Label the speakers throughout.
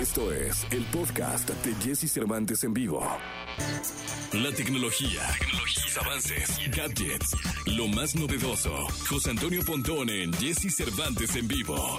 Speaker 1: Esto es el podcast de Jesse Cervantes en vivo. La tecnología, tecnología avances, gadgets, lo más novedoso. José Antonio Pontón en Jesse Cervantes en vivo.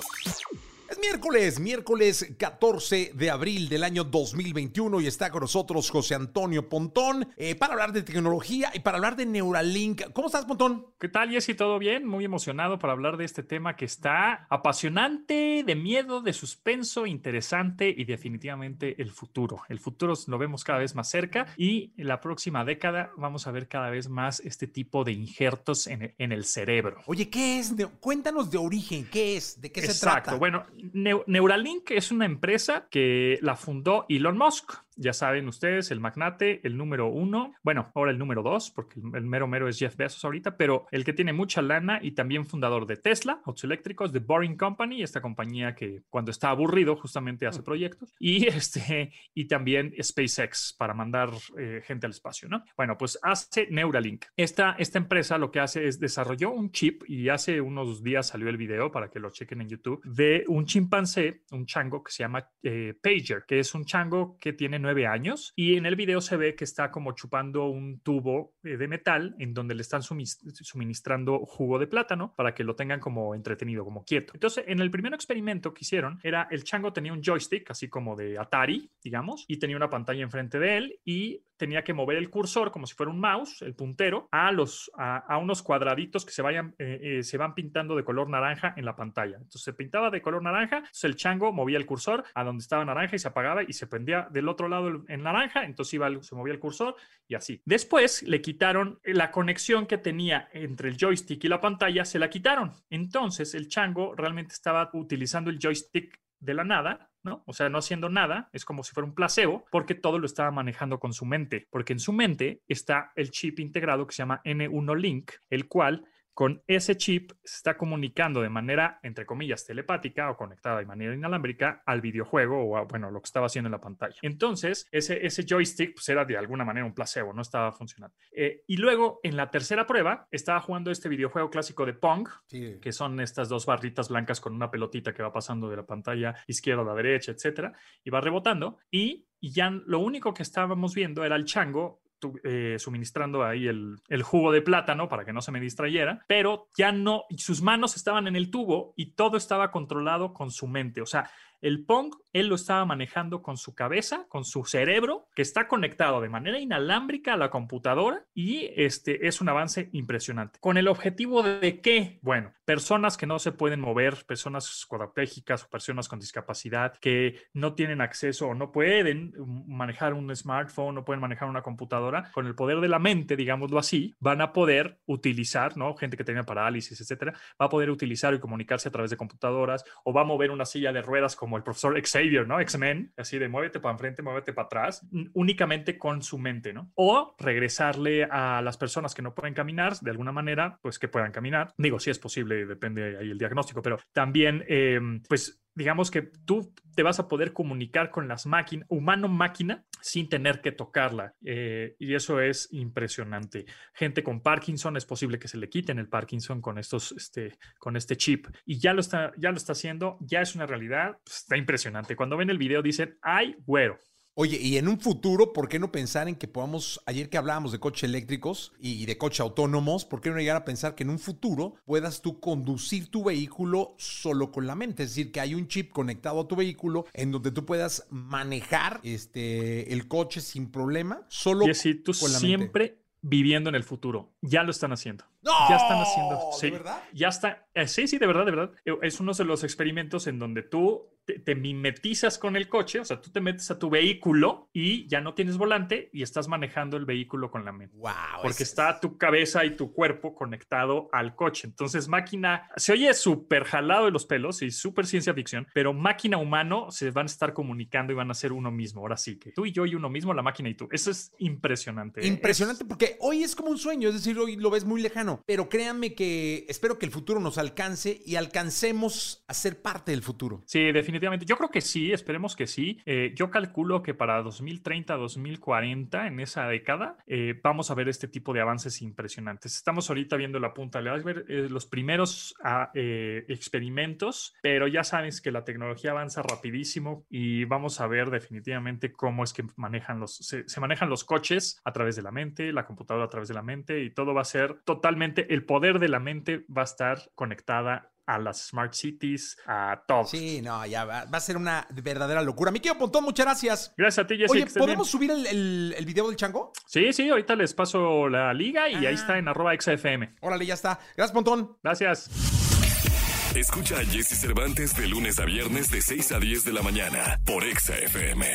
Speaker 2: Es miércoles, miércoles 14 de abril del año 2021 y está con nosotros José Antonio Pontón eh, para hablar de tecnología y para hablar de Neuralink. ¿Cómo estás, Pontón?
Speaker 3: ¿Qué tal, Jessy? ¿Todo bien? Muy emocionado para hablar de este tema que está apasionante, de miedo, de suspenso, interesante y definitivamente el futuro. El futuro lo vemos cada vez más cerca y en la próxima década vamos a ver cada vez más este tipo de injertos en el, cerebro.
Speaker 2: Oye, ¿qué es? Cuéntanos de origen, ¿qué es? ¿De qué se
Speaker 3: trata?
Speaker 2: Exacto.
Speaker 3: Bueno, Neuralink es una empresa que la fundó Elon Musk. Ya saben ustedes, el magnate, el número uno, bueno, ahora el número dos, porque el mero mero es Jeff Bezos ahorita, pero el que tiene mucha lana y también fundador de Tesla, autos eléctricos, de Boring Company, esta compañía que cuando está aburrido justamente hace proyectos, y, este, y también SpaceX para mandar eh, gente al espacio, ¿no? Bueno, pues hace Neuralink. Esta, esta empresa lo que hace es desarrolló un chip y hace unos días salió el video para que lo chequen en YouTube de un chimpancé, un chango que se llama eh, Pager, que es un chango que tiene nueve años y en el video se ve que está como chupando un tubo eh, de metal en donde le están suministrando jugo de plátano para que lo tengan como entretenido, como quieto. Entonces, en el primer experimento que hicieron era el chango tenía un joystick, así como de Atari, digamos, y tenía una pantalla enfrente de él y tenía que mover el cursor como si fuera un mouse, el puntero, a, los, a, unos cuadraditos que se, vayan, eh, eh, se van pintando de color naranja en la pantalla. Entonces se pintaba de color naranja, entonces el chango movía el cursor a donde estaba naranja y se apagaba y se prendía del otro lado en naranja, entonces iba, se movía el cursor y así. Después le quitaron la conexión que tenía entre el joystick y la pantalla, se la quitaron. Entonces el chango realmente estaba utilizando el joystick de la nada ¿no? O sea, no haciendo nada, es como si fuera un placebo, porque todo lo estaba manejando con su mente, porque en su mente está el chip integrado que se llama N1 Link, el cual con ese chip se está comunicando de manera, entre comillas, telepática o conectada de manera inalámbrica al videojuego o a, bueno, lo que estaba haciendo en la pantalla. Entonces, ese, ese joystick pues, era de alguna manera un placebo, no estaba funcionando. Eh, y luego, en la tercera prueba, estaba jugando este videojuego clásico de Pong, que son estas dos barritas blancas con una pelotita que va pasando de la pantalla izquierda a la derecha, etcétera, y va rebotando. Y, y ya lo único que estábamos viendo era el chango eh, suministrando ahí el, el, jugo de plátano para que no se me distrayera, pero ya no, sus manos estaban en el tubo y todo estaba controlado con su mente. O sea, el Pong, él lo estaba manejando con su cabeza, con su cerebro, que está conectado de manera inalámbrica a la computadora y este es un avance impresionante. ¿Con el objetivo de qué? Bueno, personas que no se pueden mover, personas cuadraplégicas o personas con discapacidad que no tienen acceso o no pueden manejar un smartphone, no pueden manejar una computadora, con el poder de la mente, digámoslo así, van a poder utilizar, ¿no? Gente que tenga parálisis, etcétera, va a poder utilizar y comunicarse a través de computadoras o va a mover una silla de ruedas como como el profesor Xavier, ¿no? X-Men, así de muévete para enfrente, muévete para atrás, únicamente con su mente, ¿no? O regresarle a las personas que no pueden caminar, de alguna manera, pues que puedan caminar. Digo, si es posible, depende ahí el diagnóstico, pero también, em, pues digamos que tú te vas a poder comunicar con las máquinas, humano-máquina, sin tener que tocarla. Eh, y eso es impresionante. Gente con Parkinson, es posible que se le quiten el Parkinson con, estos, este, con este chip. Y ya lo, está, ya lo está haciendo, ya es una realidad. Pues, está impresionante. Cuando ven el video dicen, ay, güero.
Speaker 2: Oye, y en un futuro, ¿por qué no pensar en que podamos, ayer que hablábamos de coches eléctricos y de coches autónomos, ¿por qué no llegar a pensar que en un futuro puedas tú conducir tu vehículo solo con la mente? Es decir, que hay un chip conectado a tu vehículo en donde tú puedas manejar este, el coche sin problema, solo
Speaker 3: y así, tú
Speaker 2: con la
Speaker 3: siempre viviendo en en Ya lo están haciendo.
Speaker 2: ¡No!
Speaker 3: Ya están haciendo. Sí,
Speaker 2: ¿De verdad?
Speaker 3: Ya está. Eh, sí, sí, de verdad, de verdad. Eh, es uno de los experimentos en donde tú te, mimetizas con el coche, o sea, tú te metes a tu vehículo y ya no tienes volante y estás manejando el vehículo con la mente.
Speaker 2: Wow.
Speaker 3: Porque está tu cabeza y tu cuerpo conectado al coche. Entonces, máquina, se oye súper jalado de los pelos y súper ciencia ficción, pero máquina humano se van a estar comunicando y van a ser uno mismo. Ahora sí que tú y yo y uno mismo, la máquina y tú. Eso es impresionante.
Speaker 2: ¿eh? Impresionante porque hoy es como un sueño, es decir, hoy lo ves muy lejano, pero créanme que espero que el futuro nos alcance y alcancemos a ser parte del futuro.
Speaker 3: Sí, definitivamente definitivamente. Yo creo que sí, esperemos que sí. Eh, yo calculo que para 2030, 2040, en esa década, eh, vamos a ver este tipo de avances impresionantes. Estamos ahorita viendo la punta del iceberg, eh, los primeros ah, experimentos, pero ya sabes que la tecnología avanza rapidísimo y vamos a ver definitivamente cómo es que manejan los, se, se manejan los coches a través de la mente, la computadora a través de la mente y todo va a ser totalmente, el poder de la mente va a estar conectada a las smart cities, a todo.
Speaker 2: Sí, no, ya va, a ser una verdadera locura. Miquel Pontón, muchas gracias.
Speaker 3: Gracias a ti, Jessica.
Speaker 2: Oye, ¿podemos subir el, el, video del chango?
Speaker 3: Sí, sí, ahorita les paso la liga y ahí ah. está en arroba XFM.
Speaker 2: Órale, ya está. Gracias, Pontón.
Speaker 3: Gracias.
Speaker 1: Escucha a Jesse Cervantes de lunes a viernes de 6 a 10 de la mañana por XFM.